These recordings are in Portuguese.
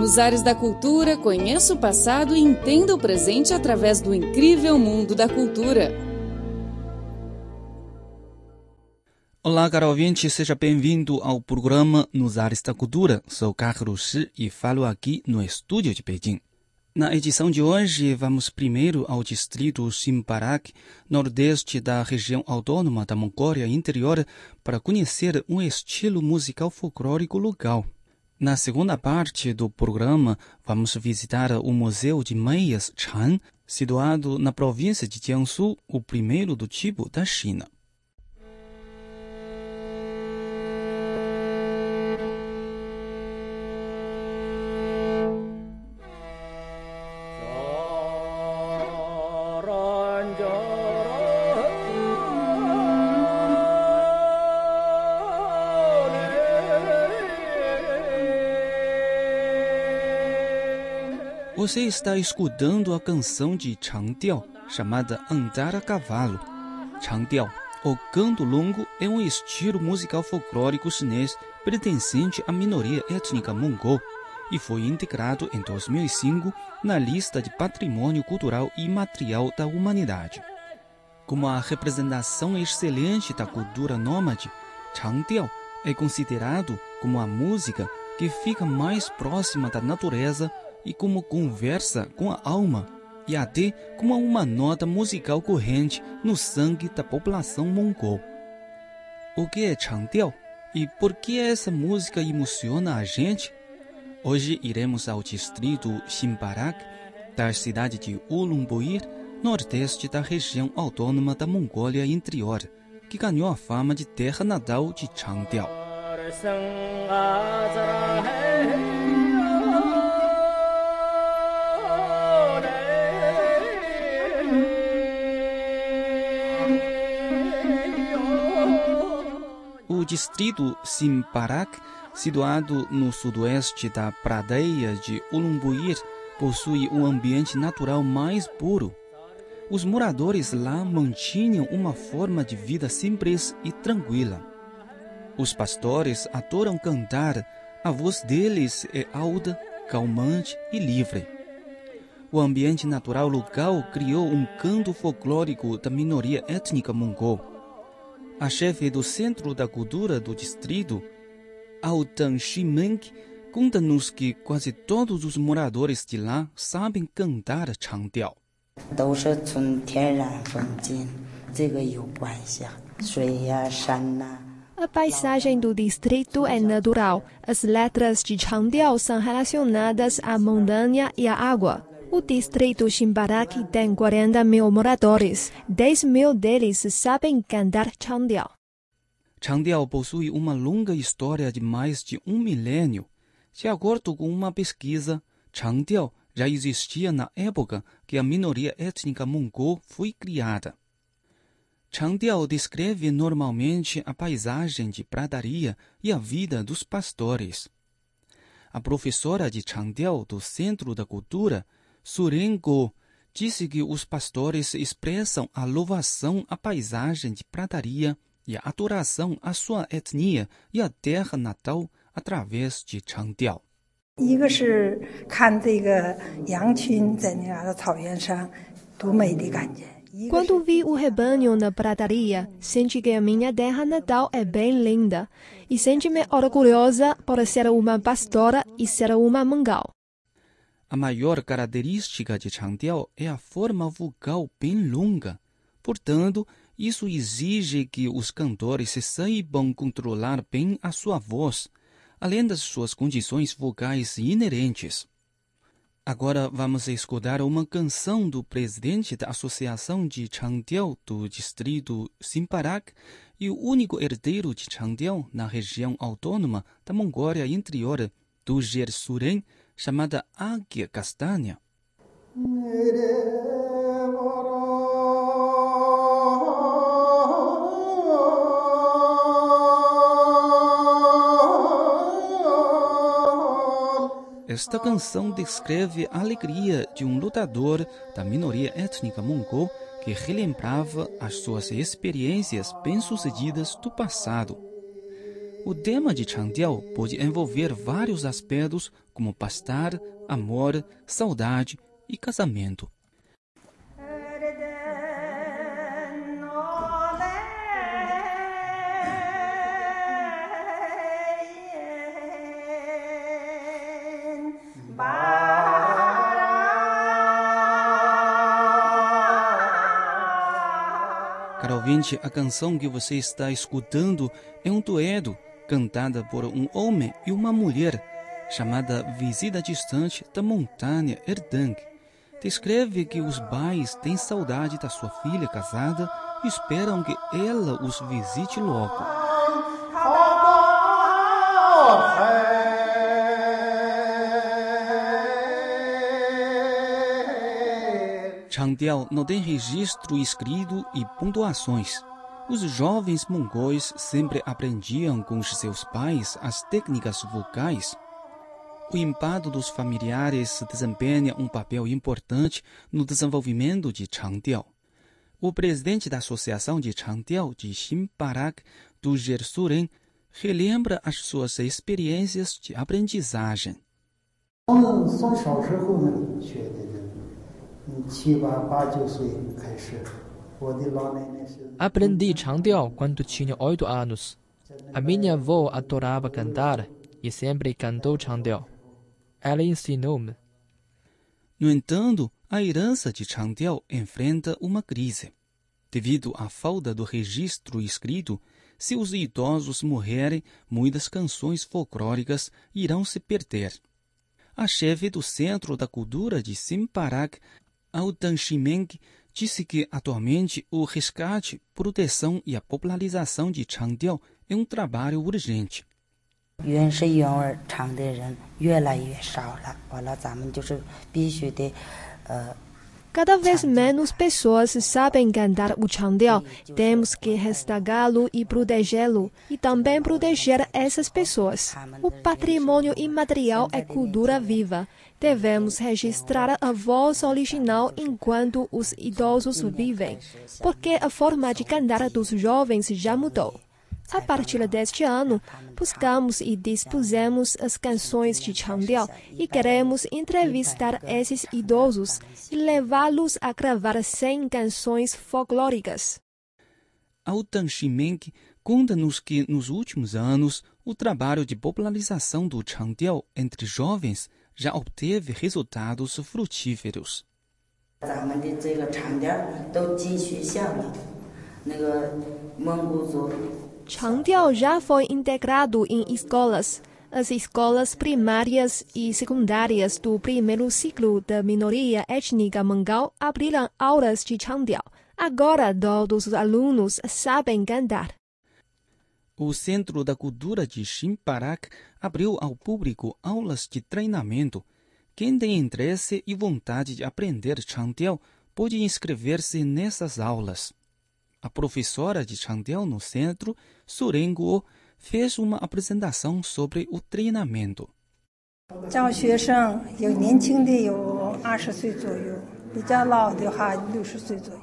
Nos ares da cultura, conheça o passado e entenda o presente através do incrível mundo da cultura. Olá, caro ouvinte, seja bem-vindo ao programa Nos Ares da Cultura. Sou Carlos Shi e falo aqui no estúdio de Beijing. Na edição de hoje, vamos primeiro ao distrito Simbarak, nordeste da região autônoma da Mongólia Interior, para conhecer um estilo musical folclórico local. Na segunda parte do programa, vamos visitar o Museu de Meias Chan, situado na província de Jiangsu, o primeiro do tipo da China. Você está escutando a canção de Changdiao, chamada Andar a Cavalo. Changdiao, ou canto longo, é um estilo musical folclórico chinês pertencente à minoria étnica mongol e foi integrado em 2005 na lista de Patrimônio Cultural Imaterial da Humanidade. Como a representação excelente da cultura nômade, Changdiao é considerado como a música que fica mais próxima da natureza e como conversa com a alma, e até como uma nota musical corrente no sangue da população mongol. O que é Changdiao e por que essa música emociona a gente? Hoje iremos ao distrito Simbarak, da cidade de Ulumbuyr, nordeste da região autônoma da Mongólia Interior, que ganhou a fama de terra natal de Changdiao. O distrito Simparak, situado no sudoeste da pradeia de Ulumbuyr, possui um ambiente natural mais puro. Os moradores lá mantinham uma forma de vida simples e tranquila. Os pastores adoram cantar, a voz deles é alta, calmante e livre. O ambiente natural local criou um canto folclórico da minoria étnica mongol a chefe do Centro da Cultura do Distrito, Autan Shimeng, conta-nos que quase todos os moradores de lá sabem cantar Changdiao. A paisagem do distrito é natural. As letras de Changdiao são relacionadas à montanha e à água. O distrito Shimbaraki tem 40 mil moradores. 10 mil deles sabem cantar Changdiao. Changdiao possui uma longa história de mais de um milênio. De acordo com uma pesquisa, Changdiao já existia na época que a minoria étnica mongol foi criada. Changdiao descreve normalmente a paisagem de pradaria e a vida dos pastores. A professora de Changdiao do Centro da Cultura, Surengo disse que os pastores expressam a louvação à paisagem de pradaria e a adoração à sua etnia e à terra natal através de Changdiao. 一个是看这个羊群在那样的草原上多美的感觉。 Quando vi o rebanho na pradaria, senti que a minha terra natal é bem linda e senti-me orgulhosa por ser uma pastora e ser uma mongol. A maior característica de Changdiao é a forma vocal bem longa. Portanto, isso exige que os cantores saibam controlar bem a sua voz, além das suas condições vocais inerentes. Agora vamos escutar uma canção do presidente da Associação de Changdiao do distrito Simparak e o único herdeiro de Changdiao na região autônoma da Mongólia Interior, do Gersuren, chamada Águia Castanha. Esta canção descreve a alegria de um lutador da minoria étnica mongol que relembrava as suas experiências bem-sucedidas do passado. O tema de Changdiao pode envolver vários aspectos como pastar, amor, saudade e casamento. Caro ouvinte, a canção que você está escutando é um dueto cantada por um homem e uma mulher, chamada Visita Distante da Montanha Erdang. Descreve que os pais têm saudade da sua filha casada e esperam que ela os visite logo. Changdiao não tem registro escrito e pontuações. Os jovens mongóis sempre aprendiam com seus pais as técnicas vocais. O impacto dos familiares desempenha um papel importante no desenvolvimento de Changdiao. O presidente da Associação de Changdiao de Xinparak, do Gersuren, relembra as suas experiências de aprendizagem. Aprendi Changdiao quando tinha oito anos. A minha avó adorava cantar e sempre cantou Changdiao. Ela ensinou-me. No entanto, a herança de Changdiao enfrenta uma crise. Devido à falta do registro escrito, se os idosos morrerem, muitas canções folclóricas irão se perder. A chefe do Centro da Cultura de Simparak, Autan Shimeng, disse que atualmente o resgate, proteção e a popularização de Changdiao é um trabalho urgente. 原声原味唱的人越来越少了，完了咱们就是必须得，呃， Cada vez menos pessoas sabem cantar o Changdiao. Temos que restaurá-lo e protegê-lo, e também proteger essas pessoas. O patrimônio imaterial é cultura viva. Devemos registrar a voz original enquanto os idosos vivem, porque a forma de cantar dos jovens já mudou. A partir deste ano, buscamos e dispusemos as canções de Changdiao e queremos entrevistar esses idosos e levá-los a gravar 100 canções folclóricas. Autan Shimeng conta-nos que, nos últimos anos, o trabalho de popularização do Changdiao entre jovens já obteve resultados frutíferos. Changdiao já foi integrado em escolas. As escolas primárias e secundárias do primeiro ciclo da minoria étnica mongol abriram aulas de Changdiao. Agora todos os alunos sabem cantar. O Centro da Cultura de Xinparak abriu ao público aulas de treinamento. Quem tem interesse e vontade de aprender Changdiao pode inscrever-se nessas aulas a professora de Changdel no centro, Suren Guo, fez uma apresentação sobre o treinamento.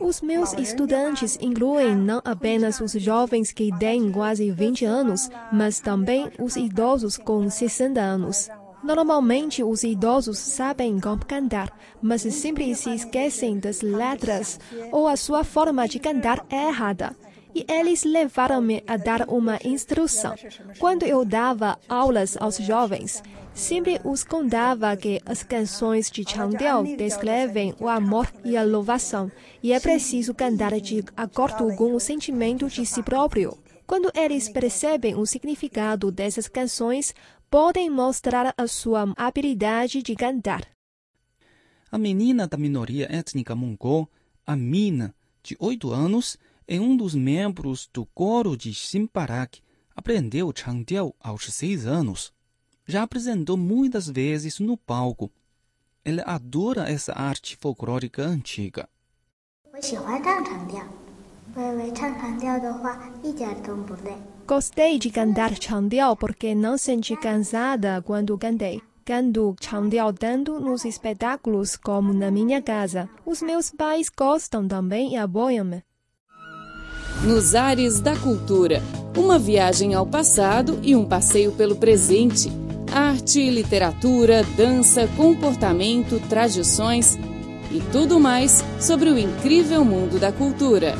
Os meus estudantes incluem não apenas os jovens que têm quase 20 anos, mas também os idosos com 60 anos. Normalmente, os idosos sabem como cantar, mas sempre se esquecem das letras ou a sua forma de cantar é errada. E eles levaram-me a dar uma instrução. Quando eu dava aulas aos jovens, sempre os contava que as canções de Changdiao descrevem o amor e a louvação, e é preciso cantar de acordo com o sentimento de si próprio. Quando eles percebem o significado dessas canções, podem mostrar a sua habilidade de cantar. A menina da minoria étnica mongol, a Mina, de 8 anos, é um dos membros do coro de Simparak. Aprendeu Changdiao aos 6 anos. Já apresentou muitas vezes no palco. Ela adora essa arte folclórica antiga. 我喜欢唱长调，我以为唱长调的话一点儿都不累。 Gostei de cantar Changdiao porque não senti cansada quando cantei. Canto Changdiao tanto nos espetáculos como na minha casa. Os meus pais gostam também e apoiam-me. Nos ares da cultura. uma viagem ao passado e um passeio pelo presente. Arte, literatura, dança, comportamento, tradições e tudo mais sobre o incrível mundo da cultura.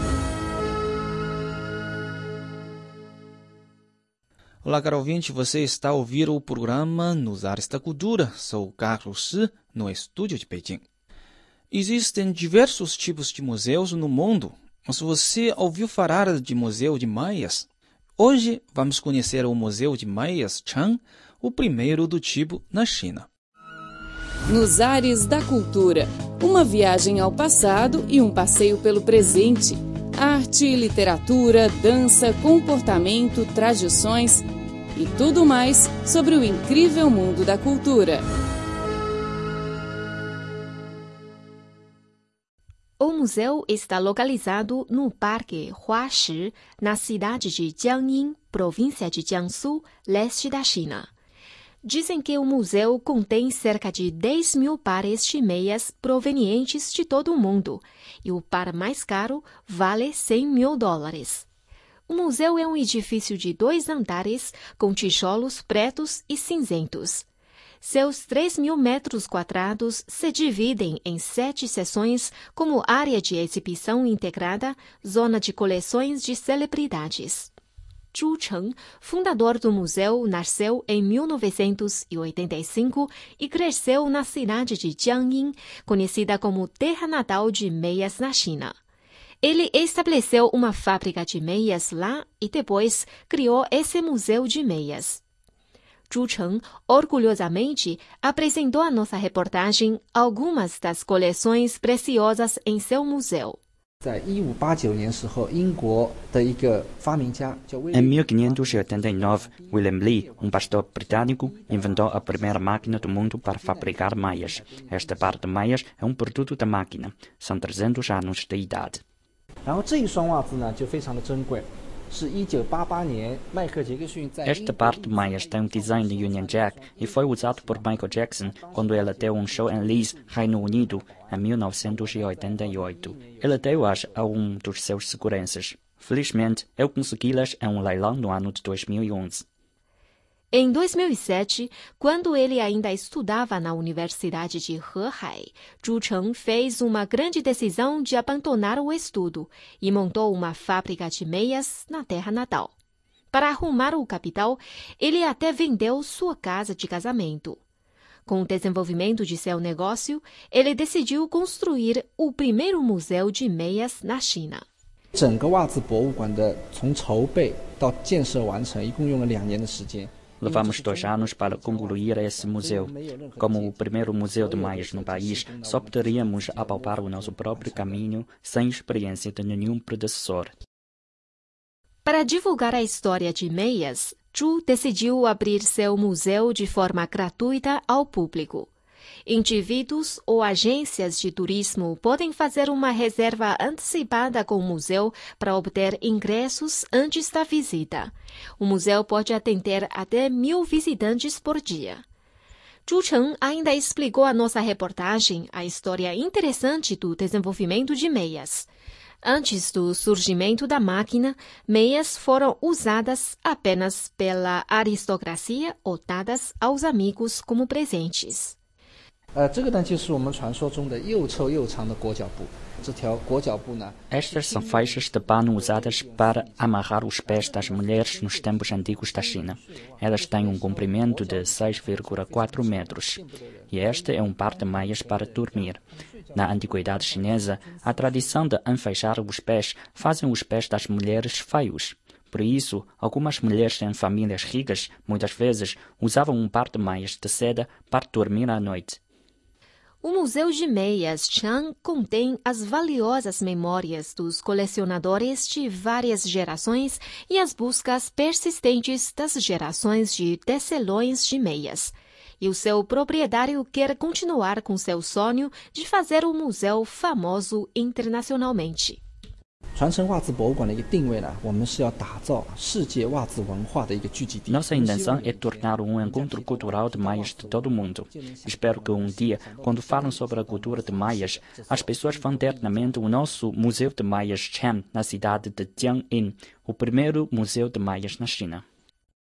Olá, caro ouvinte, você está a ouvir o programa Nos Ares da Cultura. Sou Carlos Shi, no estúdio de Pequim. Existem diversos tipos de museus no mundo, mas você ouviu falar de Museu de Maias? Hoje vamos conhecer o Museu de Maias Chang, o primeiro do tipo na China. Nos Ares da Cultura, uma viagem ao passado e um passeio pelo presente. Arte, literatura, dança, comportamento, tradições e tudo mais sobre o incrível mundo da cultura. O museu está localizado no Parque Huashi, na cidade de Jiangyin, província de Jiangsu, leste da China. Dizem que o museu contém cerca de 10 mil pares de meias provenientes de todo o mundo, e o par mais caro vale 100 mil dólares. O museu é um edifício de dois andares com tijolos pretos e cinzentos. Seus 3 mil metros quadrados se dividem em sete seções, como área de exibição integrada, zona de coleções de celebridades. Zhu Cheng, fundador do museu, nasceu em 1985 e cresceu na cidade de Jiangyin, conhecida como terra natal de meias na China. Ele estabeleceu uma fábrica de meias lá e depois criou esse museu de meias. Zhu Cheng orgulhosamente apresentou à nossa reportagem algumas das coleções preciosas em seu museu. Em 1589, William Lee, um pastor britânico, inventou a primeira máquina do mundo para fabricar meias. Esta parte de meias é um produto da máquina. São 300 anos de idade. 然后这一双袜子呢就非常的珍贵， esta parte Myers tem um design de Union Jack e foi usado por Michael Jackson quando ele deu um show em Leeds, Reino Unido, em 1988. Ele deu-as a um dos seus seguranças. Felizmente, eu consegui-las em um leilão no ano de 2011. Em 2007, quando ele ainda estudava na Universidade de Hehai, Zhu Cheng fez uma grande decisão de abandonar o estudo e montou uma fábrica de meias na terra natal. Para arrumar o capital, ele até vendeu sua casa de casamento. Com o desenvolvimento de seu negócio, ele decidiu construir o primeiro museu de meias na China. 整个袜子博物馆的从筹备到建设完成，一共用了两年的时间。 Levamos dois anos para concluir esse museu. Como o primeiro museu de meias no país, só poderíamos apalpar o nosso próprio caminho sem experiência de nenhum predecessor. Para divulgar a história de meias, Zhu decidiu abrir seu museu de forma gratuita ao público. Indivíduos ou agências de turismo podem fazer uma reserva antecipada com o museu para obter ingressos antes da visita. O museu pode atender até mil visitantes por dia. Zhu Cheng ainda explicou à nossa reportagem a história interessante do desenvolvimento de meias. Antes do surgimento da máquina, meias foram usadas apenas pela aristocracia ou dadas aos amigos como presentes. Estas são faixas de pano usadas para amarrar os pés das mulheres nos tempos antigos da China. Elas têm um comprimento de 6,4 metros. E este é um par de meias para dormir. Na antiguidade chinesa, a tradição de enfeixar os pés fazem os pés das mulheres feios. Por isso, algumas mulheres em famílias ricas, muitas vezes, usavam um par de meias de seda para dormir à noite. O Museu de Meias Chang contém as valiosas memórias dos colecionadores de várias gerações e as buscas persistentes das gerações de tecelões de meias. E o seu proprietário quer continuar com seu sonho de fazer o museu famoso internacionalmente. Nossa intenção é tornar um encontro cultural de maias de todo o mundo. Espero que um dia, quando falam sobre a cultura de maias, as pessoas vão ter na mente o nosso Museu de Maias Chen, na cidade de Jiangyin, o primeiro museu de maias na China.